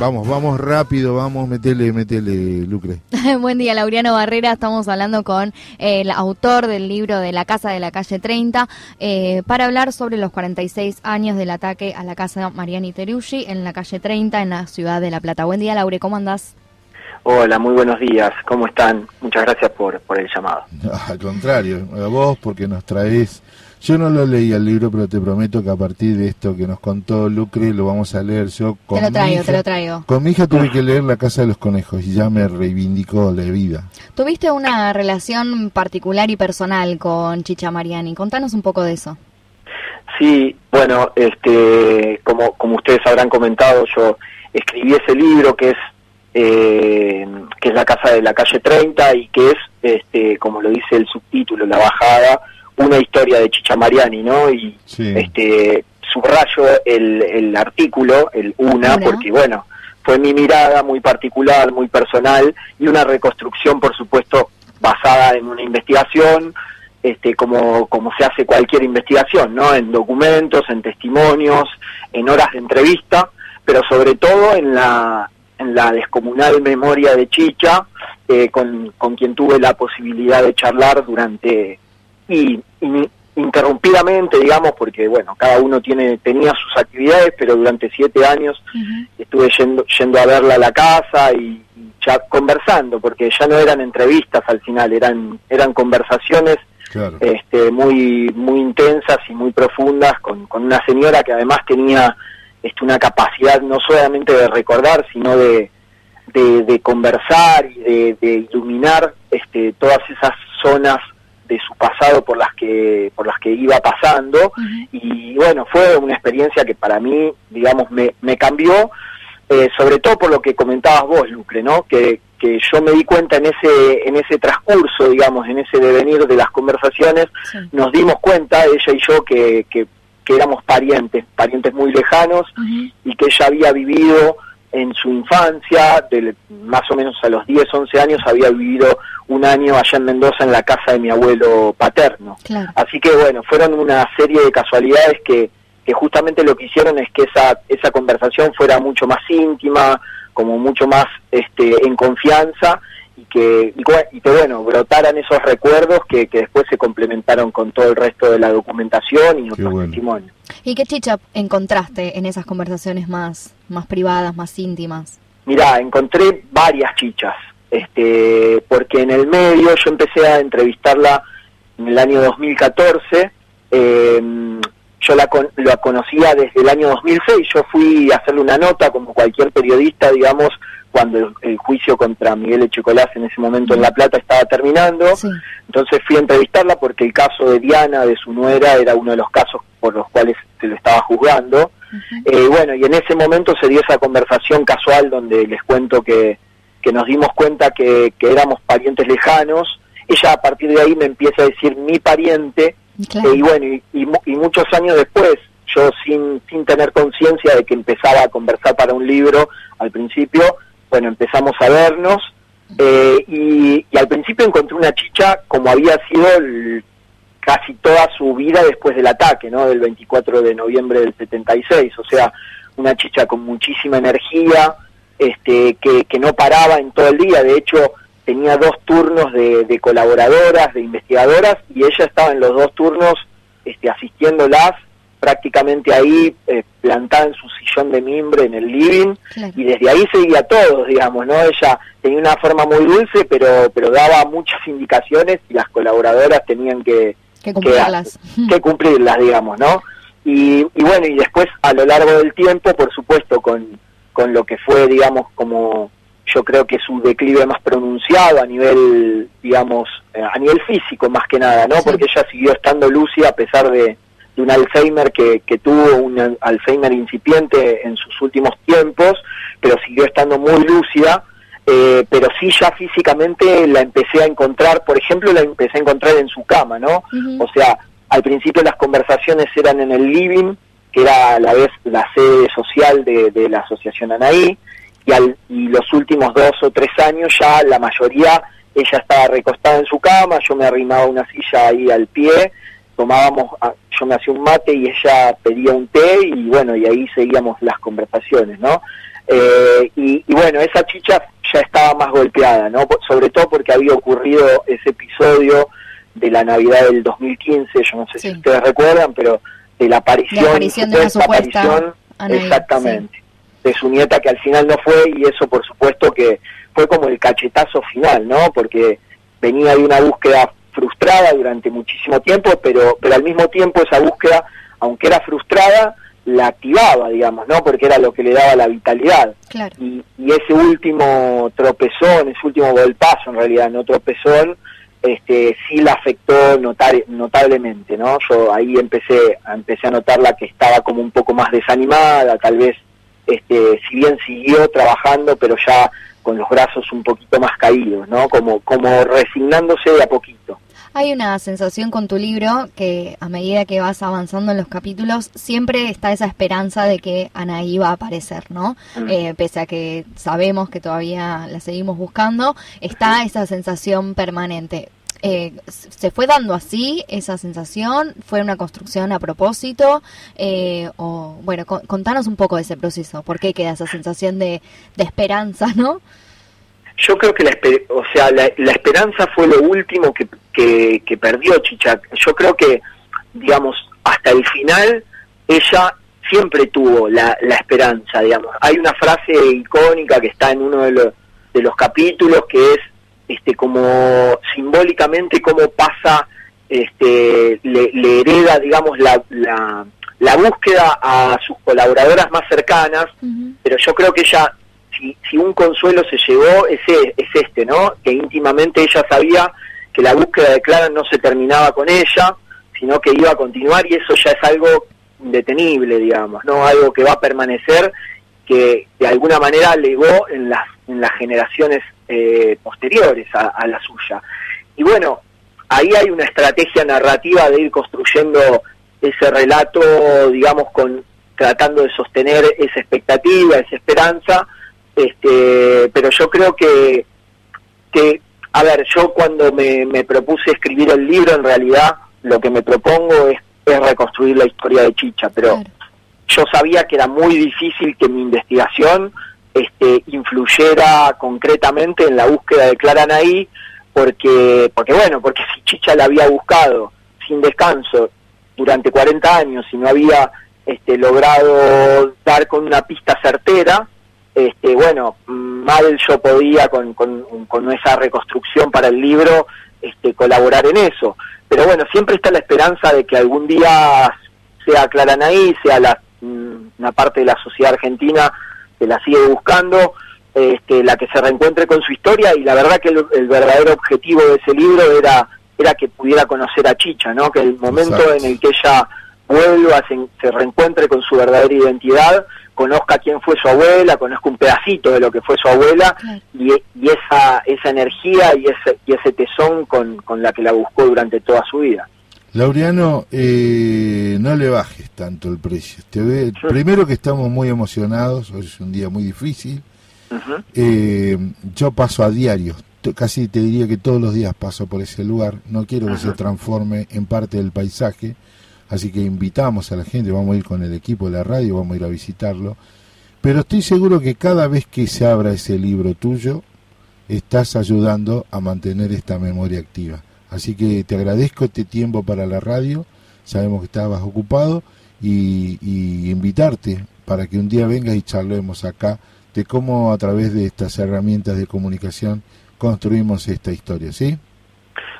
Vamos, vamos rápido, vamos, metele, metele, Lucre. Buen día, Laureano Barrera. Estamos hablando con el autor del libro de La Casa de la Calle 30 eh, para hablar sobre los 46 años del ataque a la casa Mariani Teruggi en la calle 30 en la ciudad de La Plata. Buen día, Laure, ¿cómo andás? Hola, muy buenos días. ¿Cómo están? Muchas gracias por, por el llamado. al contrario, a vos porque nos traes yo no lo leí el libro, pero te prometo que a partir de esto que nos contó Lucre lo vamos a leer. Yo con te lo traigo, te lo traigo. Con mi hija tuve que leer La Casa de los Conejos y ya me reivindicó la vida. Tuviste una relación particular y personal con Chicha Mariani. Contanos un poco de eso. Sí, bueno, este, como, como ustedes habrán comentado, yo escribí ese libro que es eh, que es la casa de la calle 30 y que es, este, como lo dice el subtítulo, la bajada una historia de Chicha Mariani, ¿no? Y este subrayo el, el artículo, el una, porque bueno, fue mi mirada muy particular, muy personal y una reconstrucción, por supuesto, basada en una investigación, este, como, como se hace cualquier investigación, ¿no? En documentos, en testimonios, en horas de entrevista, pero sobre todo en la, en la descomunal memoria de Chicha, eh, con, con quien tuve la posibilidad de charlar durante y, interrumpidamente, digamos, porque bueno, cada uno tiene tenía sus actividades, pero durante siete años estuve yendo, yendo a verla a la casa y, ya conversando, porque ya no eran entrevistas al final, eran eran conversaciones este, muy muy intensas y muy profundas con, con una señora que además tenía este, una capacidad no solamente de recordar, sino de, de, conversar y de, de iluminar este, todas esas zonas de su pasado por las que por las que iba pasando. Y bueno fue una experiencia que para mí digamos me, me cambió eh, sobre todo por lo que comentabas vos Lucre no que, que yo me di cuenta en ese en ese transcurso digamos en ese devenir de las conversaciones nos dimos cuenta ella y yo que, que, que éramos parientes parientes muy lejanos y que ella había vivido en su infancia, de más o menos a los 10, 11 años, había vivido un año allá en Mendoza en la casa de mi abuelo paterno. Así que bueno, fueron una serie de casualidades que, que justamente lo que hicieron es que esa, esa conversación fuera mucho más íntima, como mucho más este, en confianza y que, y, que bueno, brotaran esos recuerdos que, que, después se complementaron con todo el resto de la documentación y otros testimonios. ¿Y qué chicha encontraste en esas conversaciones más, más privadas, más íntimas? Mirá, encontré varias chichas, este, porque en el medio yo empecé a entrevistarla en el año 2014, eh, yo la, la conocía desde el año 2006, yo fui a hacerle una nota como cualquier periodista, digamos, cuando el, juicio contra Miguel Echecolás en ese momento en La Plata estaba terminando. Entonces fui a entrevistarla porque el caso de Diana, de su nuera, era uno de los casos por los cuales se lo estaba juzgando. eh, bueno, y en ese momento se dio esa conversación casual donde les cuento que, que nos dimos cuenta que, que éramos parientes lejanos. Ella a partir de ahí me empieza a decir mi pariente. Eh, y bueno, y, y, muchos años después, yo sin, sin tener conciencia de que empezaba a conversar para un libro al principio, bueno, empezamos a vernos eh, y, al principio encontré una chicha como había sido casi toda su vida después del ataque, ¿no? Del 24 de noviembre del 76, o sea, una chicha con muchísima energía, este, que, que no paraba en todo el día, de hecho tenía dos turnos de, de colaboradoras, de investigadoras, y ella estaba en los dos turnos este, asistiéndolas prácticamente ahí eh, plantada en su sillón de mimbre en el living y desde ahí seguía todos, digamos, ¿no? Ella tenía una forma muy dulce, pero pero daba muchas indicaciones y las colaboradoras tenían que que cumplirlas, que, cumplirlas digamos, ¿no? Y, y bueno, y después a lo largo del tiempo, por supuesto, con, con lo que fue, digamos, como yo creo que su declive más pronunciado a nivel, digamos, eh, a nivel físico más que nada, ¿no? Porque ella siguió estando lúcida a pesar de, de un Alzheimer que, que tuvo un Alzheimer incipiente en sus últimos tiempos, pero siguió estando muy lúcida, eh, pero sí ya físicamente la empecé a encontrar, por ejemplo, la empecé a encontrar en su cama, ¿no? O sea, al principio las conversaciones eran en el living, que era a la vez la sede social de, de la Asociación Anaí, y, al, y los últimos dos o tres años ya la mayoría ella estaba recostada en su cama, yo me arrimaba una silla ahí al pie tomábamos, ah, yo me hacía un mate y ella pedía un té y bueno, y ahí seguíamos las conversaciones, ¿no? Eh, y, bueno, esa chicha ya estaba más golpeada, ¿no? Sobre todo porque había ocurrido ese episodio de la Navidad del 2015, yo no sé si ustedes recuerdan, pero de la aparición, la aparición de aparición, exactamente, de su nieta que al final no fue y eso por supuesto que fue como el cachetazo final, ¿no? Porque venía de una búsqueda frustrada durante muchísimo tiempo, pero pero al mismo tiempo esa búsqueda, aunque era frustrada, la activaba, digamos, ¿no? Porque era lo que le daba la vitalidad. Y, y, ese último tropezón, ese último golpazo en realidad, no tropezón, este, sí la afectó notar, notablemente, ¿no? Yo ahí empecé, empecé a notarla que estaba como un poco más desanimada, tal vez, este, si bien siguió trabajando, pero ya con los brazos un poquito más caídos, ¿no? Como, como resignándose de a poquito. Hay una sensación con tu libro que a medida que vas avanzando en los capítulos, siempre está esa esperanza de que Anaí va a aparecer, ¿no? Mm. Eh, pese a que sabemos que todavía la seguimos buscando, está esa sensación permanente. Eh, ¿Se fue dando así esa sensación? ¿Fue una construcción a propósito? Eh, o Bueno, contanos un poco de ese proceso. ¿Por qué queda esa sensación de, de esperanza, no? Yo creo que la, o sea, la, esperanza fue lo último que, que, perdió Chicha. Yo creo que, digamos, hasta el final ella siempre tuvo la, la esperanza, digamos. Hay una frase icónica que está en uno de los, de los capítulos que es este como simbólicamente cómo pasa, este, le, hereda, digamos, la, la, la, búsqueda a sus colaboradoras más cercanas, pero yo creo que ella si, un consuelo se llevó, ese es este, ¿no? Que íntimamente ella sabía que la búsqueda de Clara no se terminaba con ella, sino que iba a continuar y eso ya es algo indetenible, digamos, ¿no? Algo que va a permanecer, que de alguna manera legó en las, en las generaciones eh, posteriores a, la suya. Y bueno, ahí hay una estrategia narrativa de ir construyendo ese relato, digamos, con tratando de sostener esa expectativa, esa esperanza, este, pero yo creo que, que, a ver, yo cuando me, propuse escribir el libro, en realidad lo que me propongo es, reconstruir la historia de Chicha, pero yo sabía que era muy difícil que mi investigación este, influyera concretamente en la búsqueda de Clara Naí, porque, porque bueno, porque si Chicha la había buscado sin descanso durante 40 años y no había este, logrado dar con una pista certera, este, bueno, mal yo podía con, con, esa reconstrucción para el libro este, colaborar en eso. Pero bueno, siempre está la esperanza de que algún día sea Claranaí, sea la, mm, una parte de la sociedad argentina que la sigue buscando, este, la que se reencuentre con su historia y la verdad que el, verdadero objetivo de ese libro era era que pudiera conocer a Chicha, ¿no? Que el momento en el que ella vuelva, se, se reencuentre con su verdadera identidad, conozca quién fue su abuela, conozca un pedacito de lo que fue su abuela y, esa, esa energía y ese, y ese tesón con, con la que la buscó durante toda su vida. Laureano, eh, no le bajes tanto el precio. Te ve, Primero que estamos muy emocionados, hoy es un día muy difícil. Eh, yo paso a diario, casi te diría que todos los días paso por ese lugar. No quiero que se transforme en parte del paisaje. Así que invitamos a la gente, vamos a ir con el equipo de la radio, vamos a ir a visitarlo. Pero estoy seguro que cada vez que se abra ese libro tuyo, estás ayudando a mantener esta memoria activa. Así que te agradezco este tiempo para la radio, sabemos que estabas ocupado, y, invitarte para que un día vengas y charlemos acá de cómo a través de estas herramientas de comunicación construimos esta historia, ¿sí?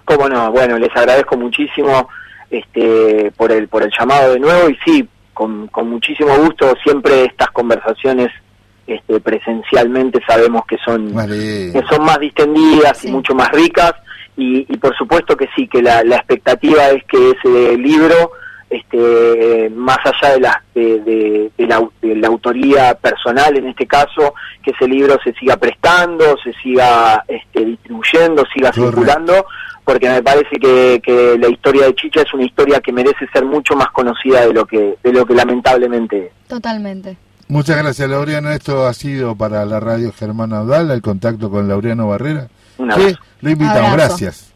Cómo no, bueno, les agradezco muchísimo este, por el por el llamado de nuevo y sí, con, con muchísimo gusto siempre estas conversaciones este, presencialmente sabemos que son que son más distendidas y mucho más ricas y, y, por supuesto que sí que la, la expectativa es que ese libro este, más allá de la, de, de, la, de, la, autoría personal en este caso, que ese libro se siga prestando, se siga este, distribuyendo, siga circulando, porque me parece que, que, la historia de Chicha es una historia que merece ser mucho más conocida de lo que, de lo que lamentablemente es. Totalmente. Muchas gracias, Laureano. Esto ha sido para la radio Germán Audal, el contacto con Laureano Barrera. Un Lo invitamos, gracias.